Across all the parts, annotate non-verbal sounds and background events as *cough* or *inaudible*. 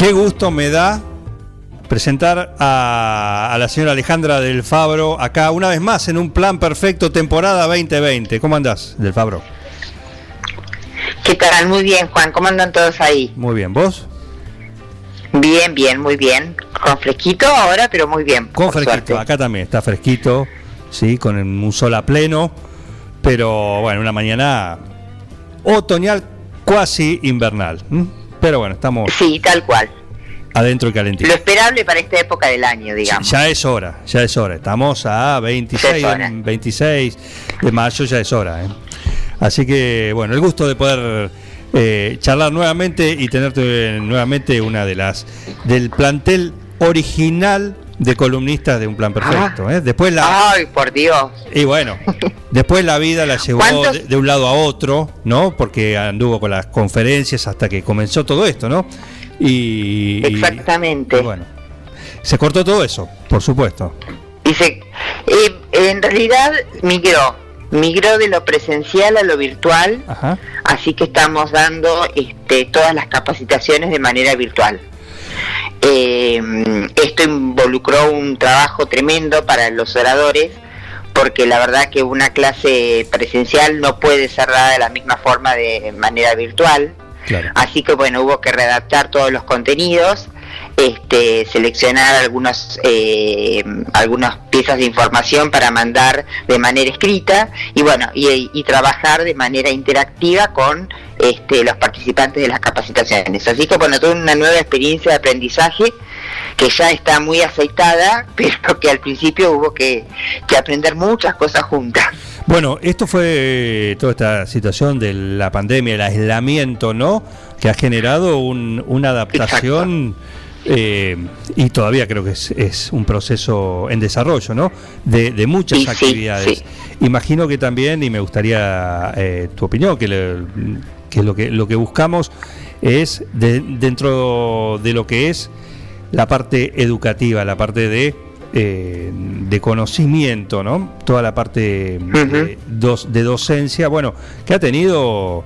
Qué gusto me da presentar a, a la señora Alejandra del Fabro acá una vez más en un plan perfecto temporada 2020. ¿Cómo andás, del Fabro? ¿Qué tal? Muy bien, Juan. ¿Cómo andan todos ahí? Muy bien, ¿vos? Bien, bien, muy bien. Con fresquito ahora, pero muy bien. Con fresquito, suerte. acá también está fresquito, sí, con un sol a pleno, pero bueno, una mañana otoñal cuasi invernal. Pero bueno, estamos Sí, tal cual. adentro y calentito. Lo esperable para esta época del año, digamos. Ya es hora, ya es hora. Estamos a 26, Ya es hora. de- 26 de mayo, ya es hora. ¿eh? Así que, bueno, el gusto de poder eh, charlar nuevamente y tenerte nuevamente una de las del plantel original de columnistas de Un Plan Perfecto. ¿eh? Después la, Ay, por Dios. y bueno, *laughs* después la vida la llevó de, de un lado a otro, ¿no? Porque anduvo con las conferencias hasta que comenzó todo esto, ¿no? Y, y- Exactamente. y bueno, se cortó todo eso, por supuesto. Dice, eh, en realidad migró, migró de lo presencial a lo virtual, Ajá. así que estamos dando este, todas las capacitaciones de manera virtual. Eh, esto involucró un trabajo tremendo para los oradores, porque la verdad que una clase presencial no puede ser dada de la misma forma de manera virtual. Claro. Así que bueno, hubo que redactar todos los contenidos, este, seleccionar algunos, eh, algunas piezas de información para mandar de manera escrita y bueno, y, y trabajar de manera interactiva con este, los participantes de las capacitaciones. Así que bueno, tuve una nueva experiencia de aprendizaje que ya está muy aceitada, *laughs* pero que al principio hubo que, que aprender muchas cosas juntas. Bueno, esto fue eh, toda esta situación de la pandemia, el aislamiento, ¿no? Que ha generado un- una adaptación eh, y todavía creo que es, es un proceso en desarrollo, ¿no? De, de muchas Sí, actividades. sí. Imagino que también, y me gustaría eh, tu opinión, que, le- que lo que lo que buscamos es de- dentro de lo que es la parte educativa, la parte de, eh, de conocimiento, ¿no? Toda la parte de, dos- de docencia, bueno, que ha tenido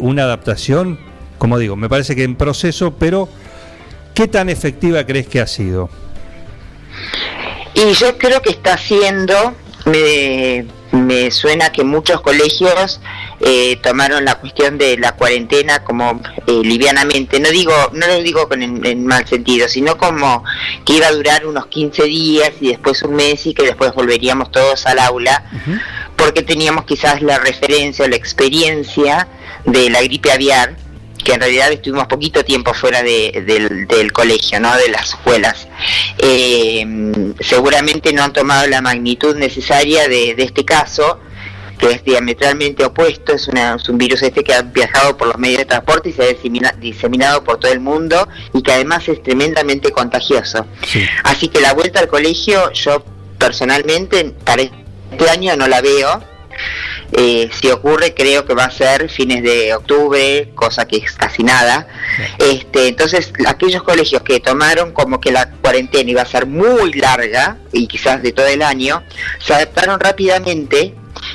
una adaptación, como digo, me parece que en proceso, pero ¿qué tan efectiva crees que ha sido? Y yo creo que está haciendo, me, me suena que muchos colegios eh, tomaron la cuestión de la cuarentena como eh, livianamente, no digo, no lo digo con en, en mal sentido, sino como que iba a durar unos 15 días y después un mes y que después volveríamos todos al aula, porque teníamos quizás la referencia o la experiencia de la gripe aviar, que en realidad estuvimos poquito tiempo fuera de- del, del colegio, ¿no? de las escuelas. Eh, seguramente no han tomado la magnitud necesaria de, de este caso, que es diametralmente opuesto, es, una- es un virus este que ha viajado por los medios de transporte y se ha disemina- diseminado por todo el mundo y que además es tremendamente contagioso. Así que la vuelta al colegio, yo personalmente para este año no la veo. Eh, si ocurre, creo que va a ser fines de octubre, cosa que es casi nada. Este, entonces, aquellos colegios que tomaron como que la cuarentena iba a ser muy larga y quizás de todo el año, se adaptaron rápidamente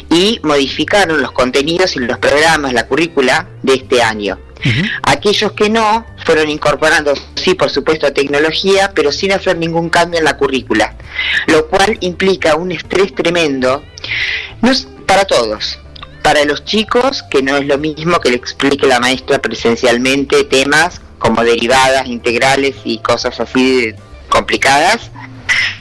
y modificaron los contenidos y los programas, la currícula de este año. Aquellos que no fueron incorporando, sí, por supuesto, tecnología, pero sin hacer ningún cambio en la currícula, lo cual implica un estrés tremendo, no para todos, para los chicos, que no es lo mismo que le explique la maestra presencialmente temas como derivadas, integrales y cosas así complicadas,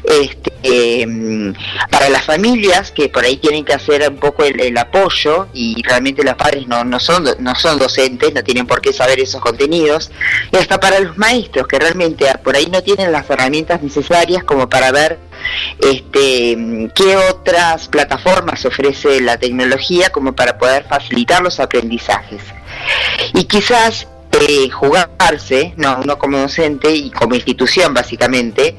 este, em, para las familias que por ahí tienen que hacer un poco el, el apoyo y realmente los padres no, no, son, no son docentes, no tienen por qué saber esos contenidos, y hasta para los maestros que realmente por ahí no tienen las herramientas necesarias como para ver este, qué otras plataformas ofrece la tecnología como para poder facilitar los aprendizajes. Y quizás eh, jugarse, no, no como docente y como institución básicamente,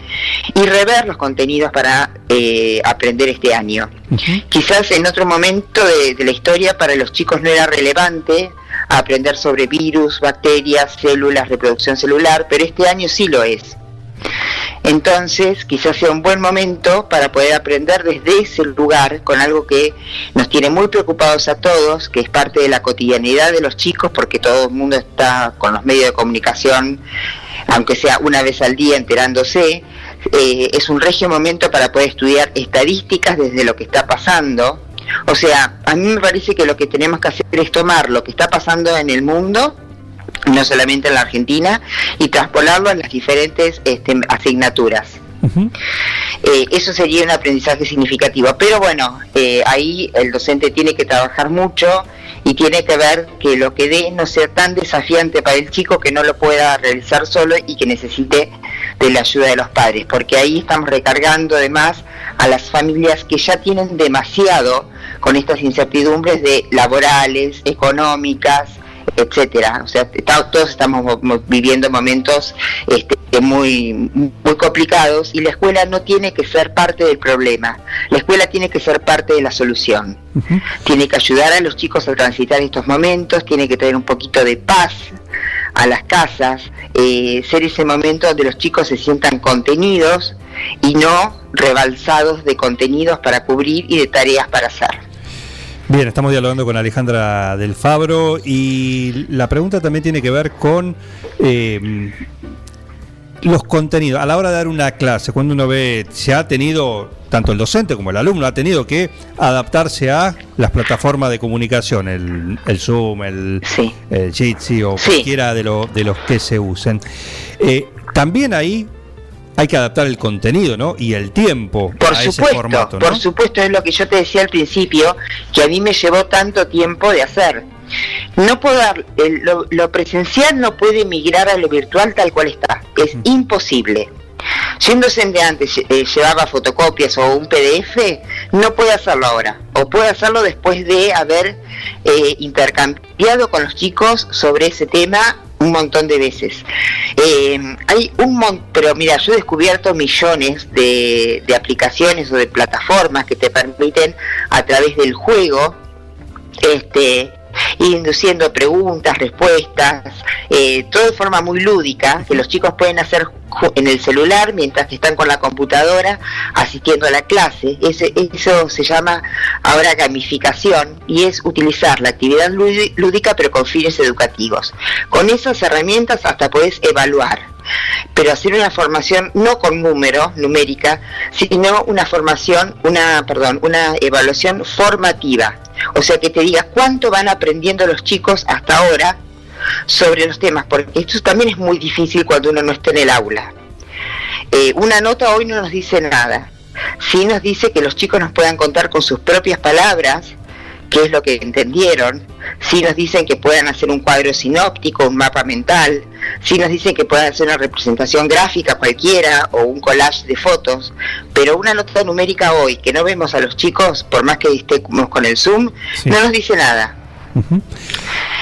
y rever los contenidos para eh, aprender este año. Quizás en otro momento de, de la historia para los chicos no era relevante aprender sobre virus, bacterias, células, reproducción celular, pero este año sí lo es. Entonces, quizás sea un buen momento para poder aprender desde ese lugar con algo que nos tiene muy preocupados a todos, que es parte de la cotidianidad de los chicos, porque todo el mundo está con los medios de comunicación, aunque sea una vez al día enterándose. Eh, es un regio momento para poder estudiar estadísticas desde lo que está pasando. O sea, a mí me parece que lo que tenemos que hacer es tomar lo que está pasando en el mundo no solamente en la Argentina, y traspolarlo en las diferentes este, asignaturas. Eh, eso sería un aprendizaje significativo. Pero bueno, eh, ahí el docente tiene que trabajar mucho y tiene que ver que lo que dé no sea tan desafiante para el chico que no lo pueda realizar solo y que necesite de la ayuda de los padres, porque ahí estamos recargando además a las familias que ya tienen demasiado con estas incertidumbres de laborales, económicas, etcétera. O sea, todos estamos viviendo momentos este, muy, muy complicados y la escuela no tiene que ser parte del problema. La escuela tiene que ser parte de la solución. Tiene que ayudar a los chicos a transitar estos momentos, tiene que traer un poquito de paz a las casas, eh, ser ese momento donde los chicos se sientan contenidos y no rebalsados de contenidos para cubrir y de tareas para hacer. Bien, estamos dialogando con Alejandra del Fabro y la pregunta también tiene que ver con eh, los contenidos. A la hora de dar una clase, cuando uno ve, se ha tenido, tanto el docente como el alumno, ha tenido que adaptarse a las plataformas de comunicación, el, Zoom, el, Jitsi o cualquiera de, de los que se usen. Eh, también ahí hay que adaptar el contenido, ¿no? Y el tiempo por supuesto, ese formato, Por supuesto, es lo que yo te decía al principio, que a mí me llevó tanto tiempo de hacer. No puedo dar, lo, presencial no puede migrar a lo virtual tal cual está, es imposible. Si un docente antes eh, llevaba fotocopias o un PDF, no puede hacerlo ahora, o puede hacerlo después de haber eh, intercambiado con los chicos sobre ese tema un montón de veces. Eh, hay un montón, pero mira, yo he descubierto millones de, de aplicaciones o de plataformas que te permiten a través del juego este, induciendo preguntas, respuestas, eh, todo de forma muy lúdica, que los chicos pueden hacer en el celular mientras que están con la computadora asistiendo a la clase. Ese, eso se llama ahora gamificación y es utilizar la actividad lúdica pero con fines educativos. Con esas herramientas hasta podés evaluar pero hacer una formación no con número, numérica, sino una formación, una, perdón, una evaluación formativa. O sea, que te diga cuánto van aprendiendo los chicos hasta ahora sobre los temas, porque esto también es muy difícil cuando uno no está en el aula. Eh, una nota hoy no nos dice nada, sí nos dice que los chicos nos puedan contar con sus propias palabras qué es lo que entendieron, si nos dicen que puedan hacer un cuadro sinóptico, un mapa mental, si nos dicen que puedan hacer una representación gráfica cualquiera o un collage de fotos, pero una nota numérica hoy que no vemos a los chicos, por más que estemos con el Zoom, no nos dice nada.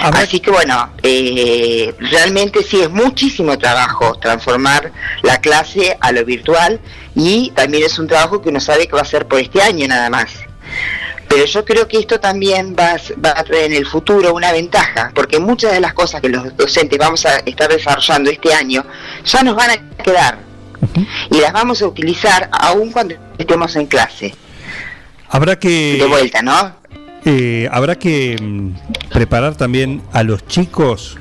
Así que bueno, eh, realmente sí es muchísimo trabajo transformar la clase a lo virtual y también es un trabajo que uno sabe que va a ser por este año nada más. Pero yo creo que esto también va, a traer en el futuro una ventaja, porque muchas de las cosas que los docentes vamos a estar desarrollando este año ya nos van a quedar y las vamos a utilizar aún cuando estemos en clase. Habrá que... De vuelta, ¿no? Eh, habrá que mm, preparar también a los chicos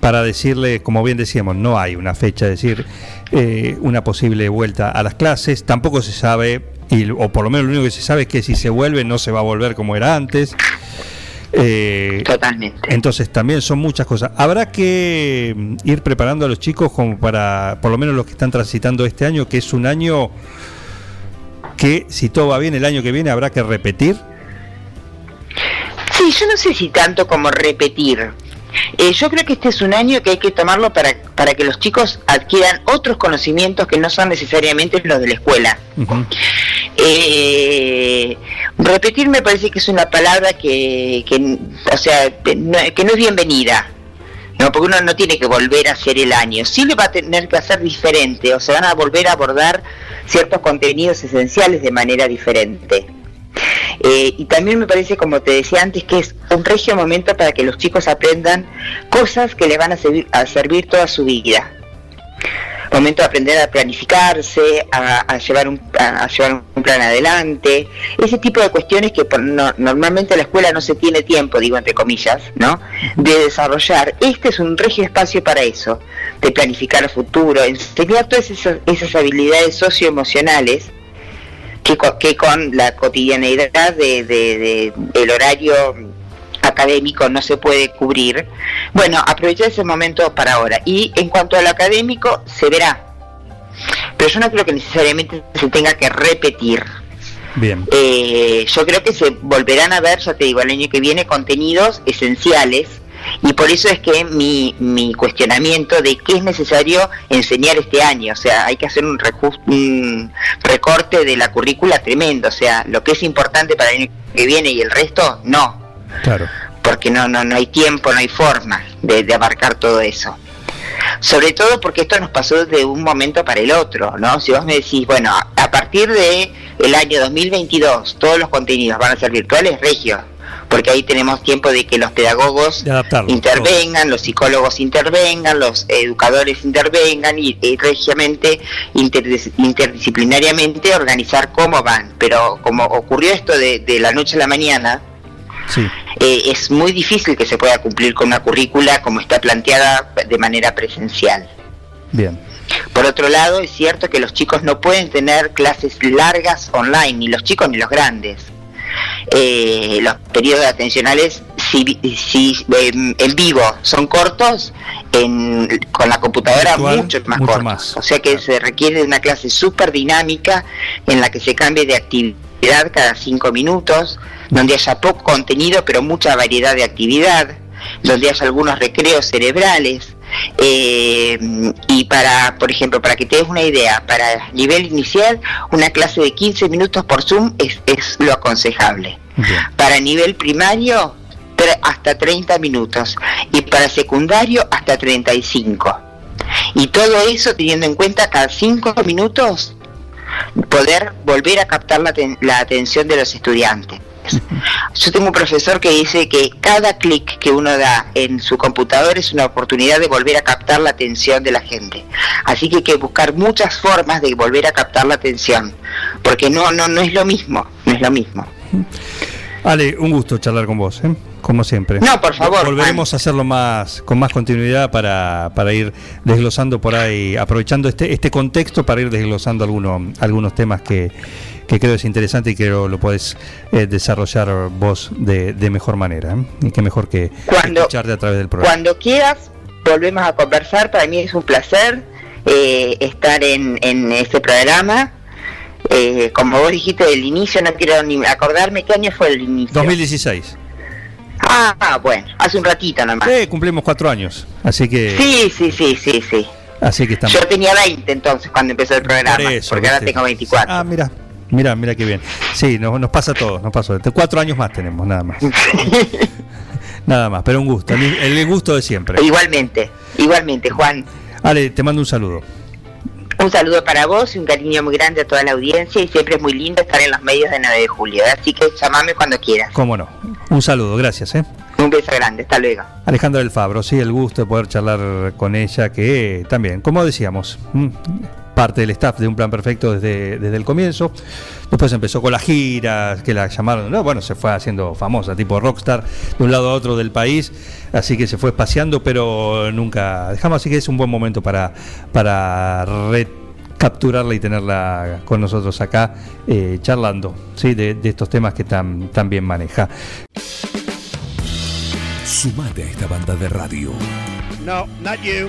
para decirle, como bien decíamos, no hay una fecha, es decir, eh, una posible vuelta a las clases, tampoco se sabe o por lo menos lo único que se sabe es que si se vuelve no se va a volver como era antes. Eh, Totalmente. Entonces también son muchas cosas. Habrá que mm, ir preparando a los chicos como para, por lo menos los que están transitando este año, que es un año que si todo va bien el año que viene habrá que repetir. Sí, yo no sé si tanto como repetir. Eh, yo creo que este es un año que hay que tomarlo para, para que los chicos adquieran otros conocimientos que no son necesariamente los de la escuela. Eh, repetir me parece que es una palabra que, o sea, que no es bienvenida. ¿no? Porque uno no tiene que volver a hacer el año, sí le va a tener que hacer diferente, o se van a volver a abordar ciertos contenidos esenciales de manera diferente. Eh, y también me parece, como te decía antes, que es un regio momento para que los chicos aprendan cosas que le van a servir toda su vida momento de aprender a planificarse, a, llevar, un, a, llevar un plan adelante, ese tipo de cuestiones que normalmente en la escuela no se tiene tiempo, digo entre comillas, ¿no? De desarrollar. Este es un regio espacio para eso, de planificar el futuro, enseñar todas esas, esas habilidades socioemocionales que, que con la cotidianeidad de, de, del horario académico no se puede cubrir. Bueno, aprovechar ese momento para ahora. Y en cuanto al académico, se verá. Pero yo no creo que necesariamente se tenga que repetir. Bien. Eh, yo creo que se volverán a ver, ya te digo, el año que viene contenidos esenciales y por eso es que mi, mi cuestionamiento de qué es necesario enseñar este año, o sea, hay que hacer un, un recorte de la currícula tremendo, o sea, lo que es importante para el año que viene y el resto, no, Claro. Porque no, no, no hay tiempo, no hay forma de, abarcar todo eso. Sobre todo porque esto nos pasó de un momento para el otro, ¿no? Si vos me decís, bueno, a partir de el año 2022 todos los contenidos van a ser virtuales, regio, porque ahí tenemos tiempo de que los pedagogos intervengan, los psicólogos intervengan, los educadores intervengan y, regiamente, interdisciplinariamente organizar cómo van. Pero como ocurrió esto de, de la noche a la mañana, eh, es muy difícil que se pueda cumplir con una currícula como está planteada de manera presencial. Bien. Por otro lado, es cierto que los chicos no pueden tener clases largas online, ni los chicos ni los grandes. Eh, los periodos atencionales, si, en vivo son cortos, con la computadora mucho más cortos. O sea que se requiere una clase súper dinámica en la que se cambie de actividad cada cinco minutos, donde haya poco contenido pero mucha variedad de actividad, donde haya algunos recreos cerebrales. Eh, y para, por ejemplo, para que te des una idea, para nivel inicial, una clase de 15 minutos por Zoom es, es lo aconsejable. Para nivel primario, hasta 30 minutos. Y para secundario, hasta 35. Y todo eso teniendo en cuenta cada 5 minutos poder volver a captar la, la atención de los estudiantes. Yo tengo un profesor que dice que cada clic que uno da en su computador es una oportunidad de volver a captar la atención de la gente. Así que hay que buscar muchas formas de volver a captar la atención, porque no no no es lo mismo, no es lo mismo. Ale, un gusto charlar con vos, ¿eh? Como siempre. No, por favor. Volveremos a hacerlo más con más continuidad para, para ir desglosando por ahí, aprovechando este este contexto para ir desglosando algunos algunos temas que que creo es interesante y que lo, puedes eh, desarrollar vos de, mejor manera. ¿eh? Y que mejor que escucharte a través del programa. Cuando quieras, volvemos a conversar. Para mí es un placer eh, estar en, en este programa. como vos dijiste del inicio, no quiero ni acordarme qué año fue el inicio. 2016. Ah, bueno, hace un ratito nomás. Sí, cumplimos cuatro años, así que... Sí, sí, sí, sí, sí. Así que estamos... Yo tenía 20 entonces cuando empezó el programa, porque ahora tengo 24. Ah, mira, Mira, mira qué bien. Sí, nos, nos pasa todo, nos pasó. Cuatro años más tenemos, nada más. *laughs* nada más, pero un gusto, el, gusto de siempre. Igualmente, igualmente, Juan. Ale, te mando un saludo. Un saludo para vos y un cariño muy grande a toda la audiencia y siempre es muy lindo estar en los medios de 9 de julio, así que llamame cuando quieras. Cómo no. Un saludo, gracias. ¿eh? Un beso grande, hasta luego. Alejandra del Fabro, sí, el gusto de poder charlar con ella, que también, como decíamos, parte del staff de Un Plan Perfecto desde, desde el comienzo. Después empezó con las giras, que la llamaron, no, bueno, se fue haciendo famosa, tipo rockstar, de un lado a otro del país, así que se fue espaciando, pero nunca dejamos, así que es un buen momento para, para recapturarla y tenerla con nosotros acá eh, charlando ¿sí? de, estos temas que tan, tan bien maneja. Sumate a esta banda de radio. No, not you.